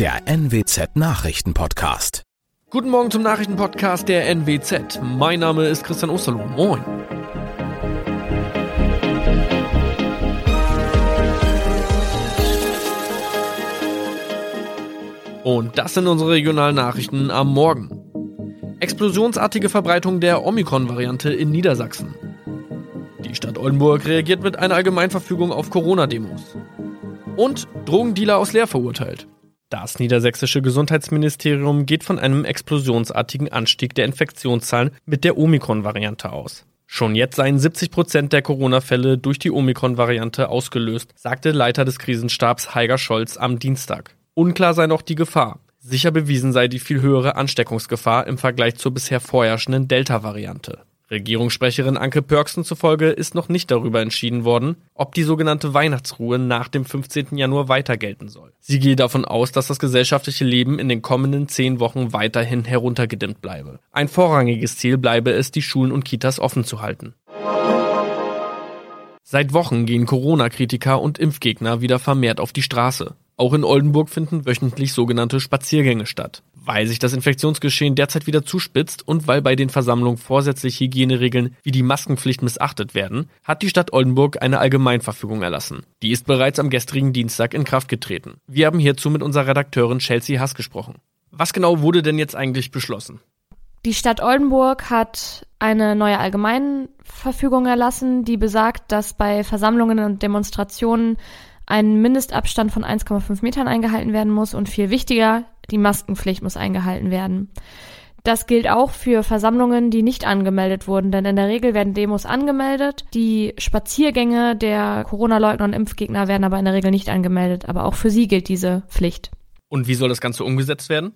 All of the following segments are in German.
der NWZ Nachrichtenpodcast. Guten Morgen zum Nachrichtenpodcast der NWZ. Mein Name ist Christian Osterloh. Moin. Und das sind unsere regionalen Nachrichten am Morgen. Explosionsartige Verbreitung der Omikron-Variante in Niedersachsen. Die Stadt Oldenburg reagiert mit einer Allgemeinverfügung auf Corona-Demos. Und Drogendealer aus Leer verurteilt. Das niedersächsische Gesundheitsministerium geht von einem explosionsartigen Anstieg der Infektionszahlen mit der Omikron-Variante aus. Schon jetzt seien 70 Prozent der Corona-Fälle durch die Omikron-Variante ausgelöst, sagte Leiter des Krisenstabs Heiger Scholz am Dienstag. Unklar sei noch die Gefahr. Sicher bewiesen sei die viel höhere Ansteckungsgefahr im Vergleich zur bisher vorherrschenden Delta-Variante. Regierungssprecherin Anke Pörksen zufolge ist noch nicht darüber entschieden worden, ob die sogenannte Weihnachtsruhe nach dem 15. Januar weiter gelten soll. Sie gehe davon aus, dass das gesellschaftliche Leben in den kommenden zehn Wochen weiterhin heruntergedimmt bleibe. Ein vorrangiges Ziel bleibe es, die Schulen und Kitas offen zu halten. Seit Wochen gehen Corona-Kritiker und Impfgegner wieder vermehrt auf die Straße. Auch in Oldenburg finden wöchentlich sogenannte Spaziergänge statt. Weil sich das Infektionsgeschehen derzeit wieder zuspitzt und weil bei den Versammlungen vorsätzlich Hygieneregeln wie die Maskenpflicht missachtet werden, hat die Stadt Oldenburg eine Allgemeinverfügung erlassen. Die ist bereits am gestrigen Dienstag in Kraft getreten. Wir haben hierzu mit unserer Redakteurin Chelsea Haas gesprochen. Was genau wurde denn jetzt eigentlich beschlossen? Die Stadt Oldenburg hat eine neue Allgemeinverfügung erlassen, die besagt, dass bei Versammlungen und Demonstrationen ein Mindestabstand von 1,5 Metern eingehalten werden muss und viel wichtiger, die Maskenpflicht muss eingehalten werden. Das gilt auch für Versammlungen, die nicht angemeldet wurden, denn in der Regel werden Demos angemeldet. Die Spaziergänge der Corona-Leugner und Impfgegner werden aber in der Regel nicht angemeldet. Aber auch für sie gilt diese Pflicht. Und wie soll das Ganze umgesetzt werden?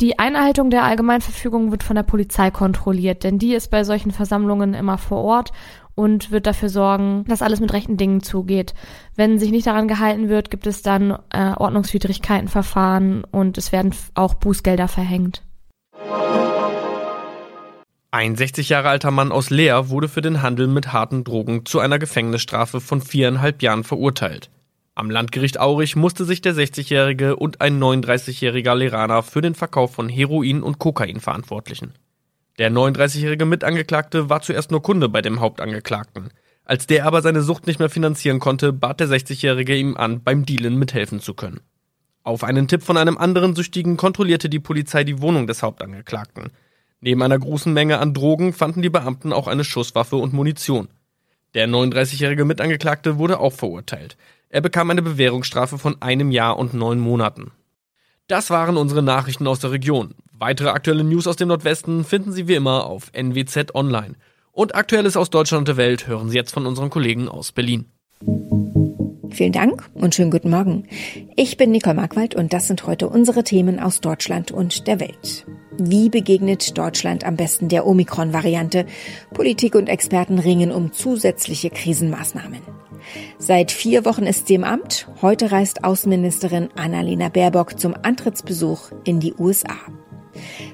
Die Einhaltung der Allgemeinverfügung wird von der Polizei kontrolliert, denn die ist bei solchen Versammlungen immer vor Ort und wird dafür sorgen, dass alles mit rechten Dingen zugeht. Wenn sich nicht daran gehalten wird, gibt es dann äh, Ordnungswidrigkeitenverfahren und es werden auch Bußgelder verhängt. Ein 60 Jahre alter Mann aus Leer wurde für den Handel mit harten Drogen zu einer Gefängnisstrafe von viereinhalb Jahren verurteilt. Am Landgericht Aurich musste sich der 60-Jährige und ein 39-jähriger Leraner für den Verkauf von Heroin und Kokain verantwortlichen. Der 39-jährige Mitangeklagte war zuerst nur Kunde bei dem Hauptangeklagten. Als der aber seine Sucht nicht mehr finanzieren konnte, bat der 60-jährige ihm an, beim Dealen mithelfen zu können. Auf einen Tipp von einem anderen Süchtigen kontrollierte die Polizei die Wohnung des Hauptangeklagten. Neben einer großen Menge an Drogen fanden die Beamten auch eine Schusswaffe und Munition. Der 39-jährige Mitangeklagte wurde auch verurteilt. Er bekam eine Bewährungsstrafe von einem Jahr und neun Monaten. Das waren unsere Nachrichten aus der Region. Weitere aktuelle News aus dem Nordwesten finden Sie wie immer auf NWZ Online. Und Aktuelles aus Deutschland und der Welt hören Sie jetzt von unseren Kollegen aus Berlin. Vielen Dank und schönen guten Morgen. Ich bin Nicole Markwald und das sind heute unsere Themen aus Deutschland und der Welt. Wie begegnet Deutschland am besten der Omikron-Variante? Politik und Experten ringen um zusätzliche Krisenmaßnahmen. Seit vier Wochen ist sie im Amt. Heute reist Außenministerin Annalena Baerbock zum Antrittsbesuch in die USA.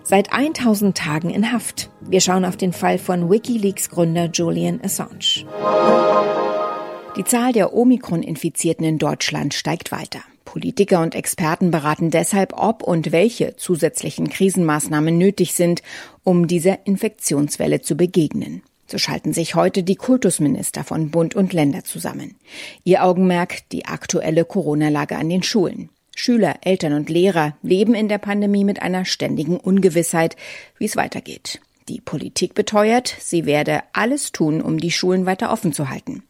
Seit 1000 Tagen in Haft. Wir schauen auf den Fall von Wikileaks Gründer Julian Assange. Die Zahl der Omikron-Infizierten in Deutschland steigt weiter. Politiker und Experten beraten deshalb, ob und welche zusätzlichen Krisenmaßnahmen nötig sind, um dieser Infektionswelle zu begegnen. So schalten sich heute die Kultusminister von Bund und Länder zusammen. Ihr Augenmerk die aktuelle Corona-Lage an den Schulen. Schüler, Eltern und Lehrer leben in der Pandemie mit einer ständigen Ungewissheit, wie es weitergeht. Die Politik beteuert, sie werde alles tun, um die Schulen weiter offen zu halten.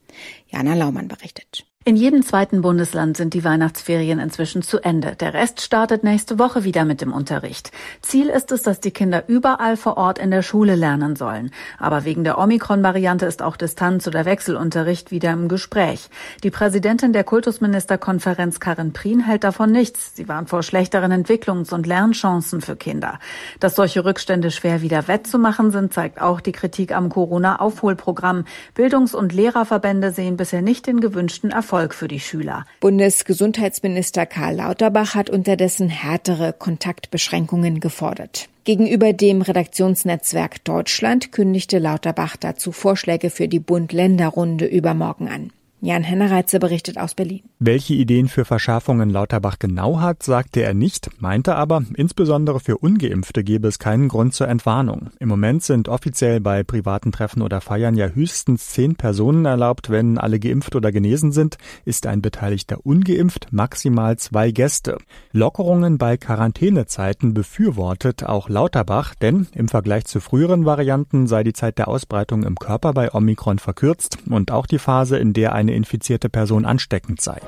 Jana Laumann berichtet. In jedem zweiten Bundesland sind die Weihnachtsferien inzwischen zu Ende. Der Rest startet nächste Woche wieder mit dem Unterricht. Ziel ist es, dass die Kinder überall vor Ort in der Schule lernen sollen. Aber wegen der Omikron-Variante ist auch Distanz- oder Wechselunterricht wieder im Gespräch. Die Präsidentin der Kultusministerkonferenz Karin Prien hält davon nichts. Sie warnt vor schlechteren Entwicklungs- und Lernchancen für Kinder. Dass solche Rückstände schwer wieder wettzumachen sind, zeigt auch die Kritik am Corona-Aufholprogramm. Bildungs- und Lehrerverbände sehen bisher nicht den gewünschten Erfolg Erfolg für die Schüler. Bundesgesundheitsminister Karl Lauterbach hat unterdessen härtere Kontaktbeschränkungen gefordert. Gegenüber dem Redaktionsnetzwerk Deutschland kündigte Lauterbach dazu Vorschläge für die Bund-Länder-Runde übermorgen an. Jan-Henner Reitze berichtet aus Berlin. Welche Ideen für Verschärfungen Lauterbach genau hat, sagte er nicht, meinte aber, insbesondere für Ungeimpfte gebe es keinen Grund zur Entwarnung. Im Moment sind offiziell bei privaten Treffen oder Feiern ja höchstens zehn Personen erlaubt. Wenn alle geimpft oder genesen sind, ist ein Beteiligter ungeimpft, maximal zwei Gäste. Lockerungen bei Quarantänezeiten befürwortet auch Lauterbach, denn im Vergleich zu früheren Varianten sei die Zeit der Ausbreitung im Körper bei Omikron verkürzt und auch die Phase, in der eine infizierte Person ansteckend sei.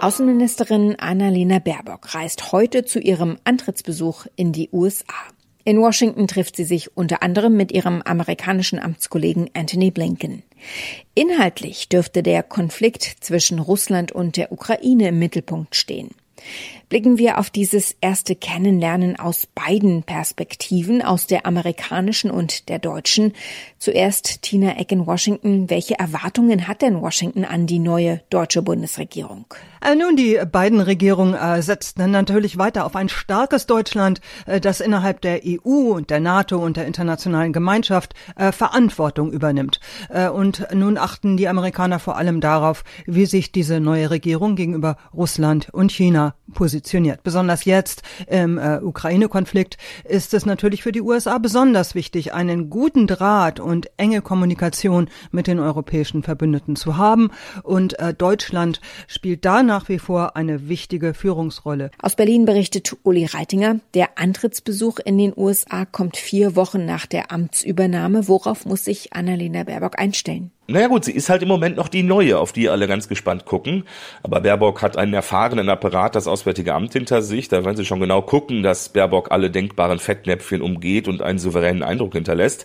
Außenministerin Annalena Baerbock reist heute zu ihrem Antrittsbesuch in die USA. In Washington trifft sie sich unter anderem mit ihrem amerikanischen Amtskollegen Anthony Blinken. Inhaltlich dürfte der Konflikt zwischen Russland und der Ukraine im Mittelpunkt stehen. Blicken wir auf dieses erste Kennenlernen aus beiden Perspektiven, aus der amerikanischen und der deutschen. Zuerst Tina Eck in Washington. Welche Erwartungen hat denn Washington an die neue deutsche Bundesregierung? Äh, nun, die beiden Regierungen äh, setzten natürlich weiter auf ein starkes Deutschland, äh, das innerhalb der EU und der NATO und der internationalen Gemeinschaft äh, Verantwortung übernimmt. Äh, und nun achten die Amerikaner vor allem darauf, wie sich diese neue Regierung gegenüber Russland und China positioniert. Besonders jetzt im äh, Ukraine-Konflikt ist es natürlich für die USA besonders wichtig, einen guten Draht und enge Kommunikation mit den europäischen Verbündeten zu haben. Und Deutschland spielt da nach wie vor eine wichtige Führungsrolle. Aus Berlin berichtet Uli Reitinger, der Antrittsbesuch in den USA kommt vier Wochen nach der Amtsübernahme. Worauf muss sich Annalena Baerbock einstellen? Naja gut, sie ist halt im Moment noch die neue, auf die alle ganz gespannt gucken. Aber Baerbock hat einen erfahrenen Apparat, das Auswärtige Amt hinter sich. Da werden sie schon genau gucken, dass Baerbock alle denkbaren Fettnäpfchen umgeht und einen souveränen Eindruck hinterlässt.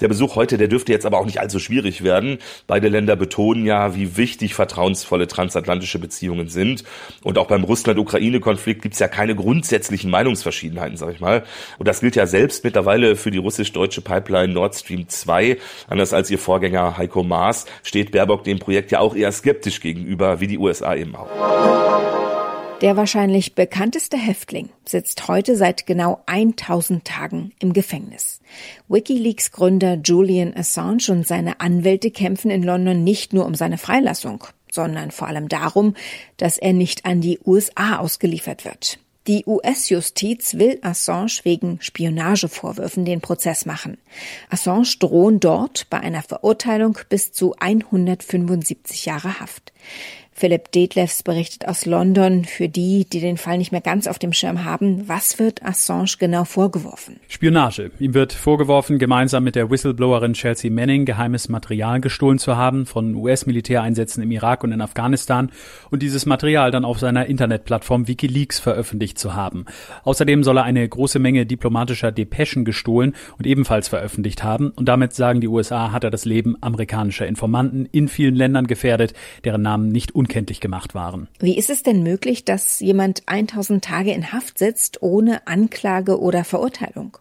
Der Besuch heute, der dürfte jetzt aber auch nicht allzu schwierig werden. Beide Länder betonen ja, wie wichtig vertrauensvolle transatlantische Beziehungen sind. Und auch beim Russland-Ukraine-Konflikt gibt's ja keine grundsätzlichen Meinungsverschiedenheiten, sag ich mal. Und das gilt ja selbst mittlerweile für die russisch-deutsche Pipeline Nord Stream 2, anders als ihr Vorgänger Heiko Maas Maß steht Baerbock dem Projekt ja auch eher skeptisch gegenüber, wie die USA eben auch. Der wahrscheinlich bekannteste Häftling sitzt heute seit genau 1000 Tagen im Gefängnis. Wikileaks Gründer Julian Assange und seine Anwälte kämpfen in London nicht nur um seine Freilassung, sondern vor allem darum, dass er nicht an die USA ausgeliefert wird. Die US-Justiz will Assange wegen Spionagevorwürfen den Prozess machen. Assange drohen dort bei einer Verurteilung bis zu 175 Jahre Haft. Philipp Detlefs berichtet aus London. Für die, die den Fall nicht mehr ganz auf dem Schirm haben, was wird Assange genau vorgeworfen? Spionage. Ihm wird vorgeworfen, gemeinsam mit der Whistleblowerin Chelsea Manning geheimes Material gestohlen zu haben von US-Militäreinsätzen im Irak und in Afghanistan und dieses Material dann auf seiner Internetplattform Wikileaks veröffentlicht zu haben. Außerdem soll er eine große Menge diplomatischer Depeschen gestohlen und ebenfalls veröffentlicht haben und damit sagen die USA, hat er das Leben amerikanischer Informanten in vielen Ländern gefährdet, deren Namen nicht unkenntlich gemacht waren. Wie ist es denn möglich, dass jemand 1000 Tage in Haft sitzt ohne Anklage oder Verurteilung?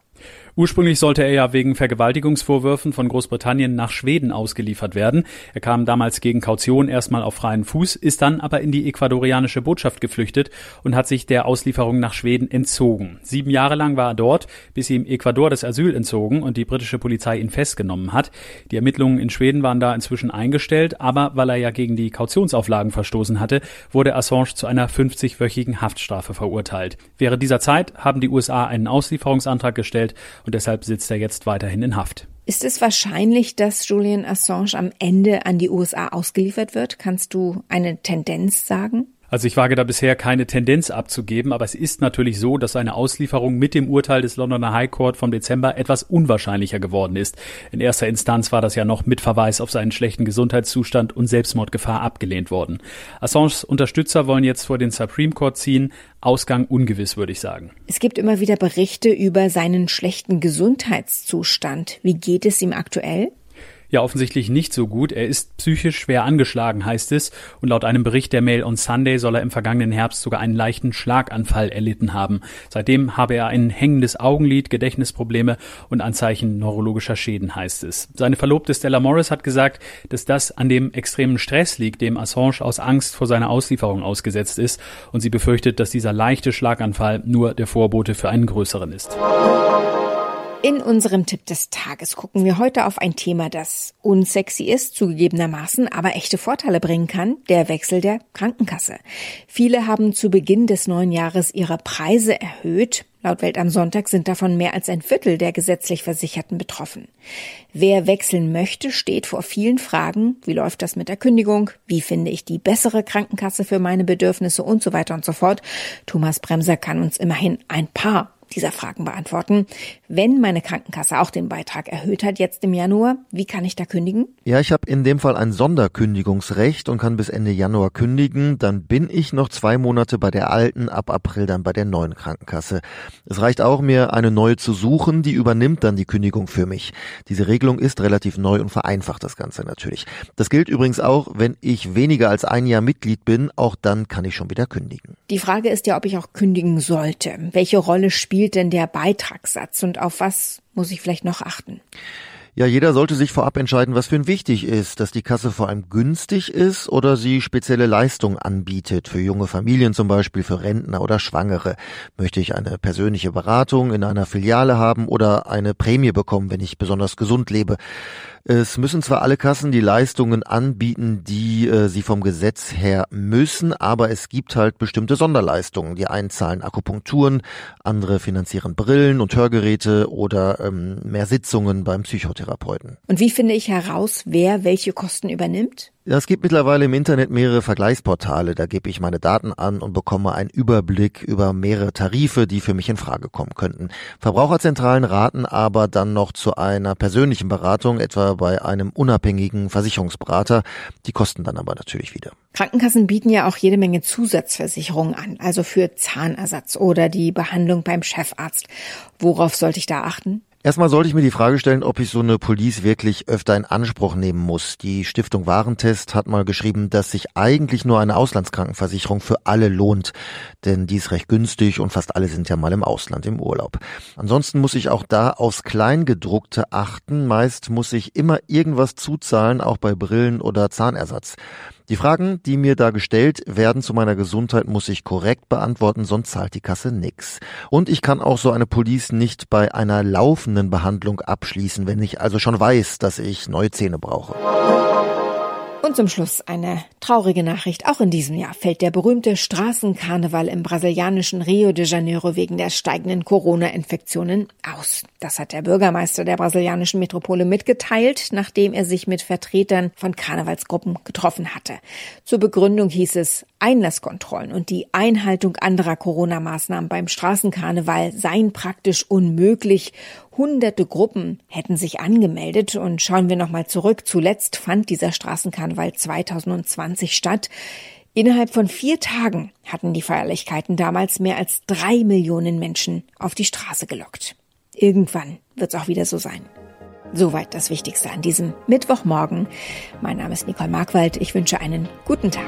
Ursprünglich sollte er ja wegen Vergewaltigungsvorwürfen von Großbritannien nach Schweden ausgeliefert werden. Er kam damals gegen Kaution erstmal auf freien Fuß, ist dann aber in die ecuadorianische Botschaft geflüchtet und hat sich der Auslieferung nach Schweden entzogen. Sieben Jahre lang war er dort, bis ihm Ecuador das Asyl entzogen und die britische Polizei ihn festgenommen hat. Die Ermittlungen in Schweden waren da inzwischen eingestellt, aber weil er ja gegen die Kautionsauflagen verstoßen hatte, wurde Assange zu einer 50-wöchigen Haftstrafe verurteilt. Während dieser Zeit haben die USA einen Auslieferungsantrag gestellt und deshalb sitzt er jetzt weiterhin in Haft. Ist es wahrscheinlich, dass Julian Assange am Ende an die USA ausgeliefert wird? Kannst du eine Tendenz sagen? Also ich wage da bisher keine Tendenz abzugeben, aber es ist natürlich so, dass eine Auslieferung mit dem Urteil des Londoner High Court vom Dezember etwas unwahrscheinlicher geworden ist. In erster Instanz war das ja noch mit Verweis auf seinen schlechten Gesundheitszustand und Selbstmordgefahr abgelehnt worden. Assanges Unterstützer wollen jetzt vor den Supreme Court ziehen. Ausgang ungewiss, würde ich sagen. Es gibt immer wieder Berichte über seinen schlechten Gesundheitszustand. Wie geht es ihm aktuell? Ja, offensichtlich nicht so gut. Er ist psychisch schwer angeschlagen, heißt es. Und laut einem Bericht der Mail on Sunday soll er im vergangenen Herbst sogar einen leichten Schlaganfall erlitten haben. Seitdem habe er ein hängendes Augenlid, Gedächtnisprobleme und Anzeichen neurologischer Schäden, heißt es. Seine Verlobte Stella Morris hat gesagt, dass das an dem extremen Stress liegt, dem Assange aus Angst vor seiner Auslieferung ausgesetzt ist. Und sie befürchtet, dass dieser leichte Schlaganfall nur der Vorbote für einen größeren ist. In unserem Tipp des Tages gucken wir heute auf ein Thema, das unsexy ist, zugegebenermaßen, aber echte Vorteile bringen kann, der Wechsel der Krankenkasse. Viele haben zu Beginn des neuen Jahres ihre Preise erhöht. Laut Welt am Sonntag sind davon mehr als ein Viertel der gesetzlich Versicherten betroffen. Wer wechseln möchte, steht vor vielen Fragen. Wie läuft das mit der Kündigung? Wie finde ich die bessere Krankenkasse für meine Bedürfnisse und so weiter und so fort? Thomas Bremser kann uns immerhin ein paar dieser Fragen beantworten. Wenn meine Krankenkasse auch den Beitrag erhöht hat jetzt im Januar, wie kann ich da kündigen? Ja, ich habe in dem Fall ein Sonderkündigungsrecht und kann bis Ende Januar kündigen. Dann bin ich noch zwei Monate bei der alten, ab April dann bei der neuen Krankenkasse. Es reicht auch, mir eine neue zu suchen, die übernimmt dann die Kündigung für mich. Diese Regelung ist relativ neu und vereinfacht das Ganze natürlich. Das gilt übrigens auch, wenn ich weniger als ein Jahr Mitglied bin, auch dann kann ich schon wieder kündigen. Die Frage ist ja, ob ich auch kündigen sollte. Welche Rolle spielt denn der Beitragssatz und auf was muss ich vielleicht noch achten? Ja, jeder sollte sich vorab entscheiden, was für ihn wichtig ist, dass die Kasse vor allem günstig ist oder sie spezielle Leistungen anbietet, für junge Familien zum Beispiel, für Rentner oder Schwangere. Möchte ich eine persönliche Beratung in einer Filiale haben oder eine Prämie bekommen, wenn ich besonders gesund lebe? Es müssen zwar alle Kassen die Leistungen anbieten, die äh, sie vom Gesetz her müssen, aber es gibt halt bestimmte Sonderleistungen. Die einen zahlen Akupunkturen, andere finanzieren Brillen und Hörgeräte oder ähm, mehr Sitzungen beim Psychotherapeuten. Und wie finde ich heraus, wer welche Kosten übernimmt? Es gibt mittlerweile im Internet mehrere Vergleichsportale. Da gebe ich meine Daten an und bekomme einen Überblick über mehrere Tarife, die für mich in Frage kommen könnten. Verbraucherzentralen raten aber dann noch zu einer persönlichen Beratung, etwa bei einem unabhängigen Versicherungsberater. Die kosten dann aber natürlich wieder. Krankenkassen bieten ja auch jede Menge Zusatzversicherungen an, also für Zahnersatz oder die Behandlung beim Chefarzt. Worauf sollte ich da achten? Erstmal sollte ich mir die Frage stellen, ob ich so eine Police wirklich öfter in Anspruch nehmen muss. Die Stiftung Warentest hat mal geschrieben, dass sich eigentlich nur eine Auslandskrankenversicherung für alle lohnt. Denn die ist recht günstig und fast alle sind ja mal im Ausland im Urlaub. Ansonsten muss ich auch da aufs Kleingedruckte achten. Meist muss ich immer irgendwas zuzahlen, auch bei Brillen oder Zahnersatz. Die Fragen, die mir da gestellt werden zu meiner Gesundheit, muss ich korrekt beantworten, sonst zahlt die Kasse nix. Und ich kann auch so eine Police nicht bei einer laufenden Behandlung abschließen, wenn ich also schon weiß, dass ich neue Zähne brauche. Und zum Schluss eine traurige Nachricht. Auch in diesem Jahr fällt der berühmte Straßenkarneval im brasilianischen Rio de Janeiro wegen der steigenden Corona-Infektionen aus. Das hat der Bürgermeister der brasilianischen Metropole mitgeteilt, nachdem er sich mit Vertretern von Karnevalsgruppen getroffen hatte. Zur Begründung hieß es, Einlasskontrollen und die Einhaltung anderer Corona-Maßnahmen beim Straßenkarneval seien praktisch unmöglich Hunderte Gruppen hätten sich angemeldet und schauen wir nochmal zurück. Zuletzt fand dieser Straßenkarneval 2020 statt. Innerhalb von vier Tagen hatten die Feierlichkeiten damals mehr als drei Millionen Menschen auf die Straße gelockt. Irgendwann wird's auch wieder so sein. Soweit das Wichtigste an diesem Mittwochmorgen. Mein Name ist Nicole Markwald. Ich wünsche einen guten Tag.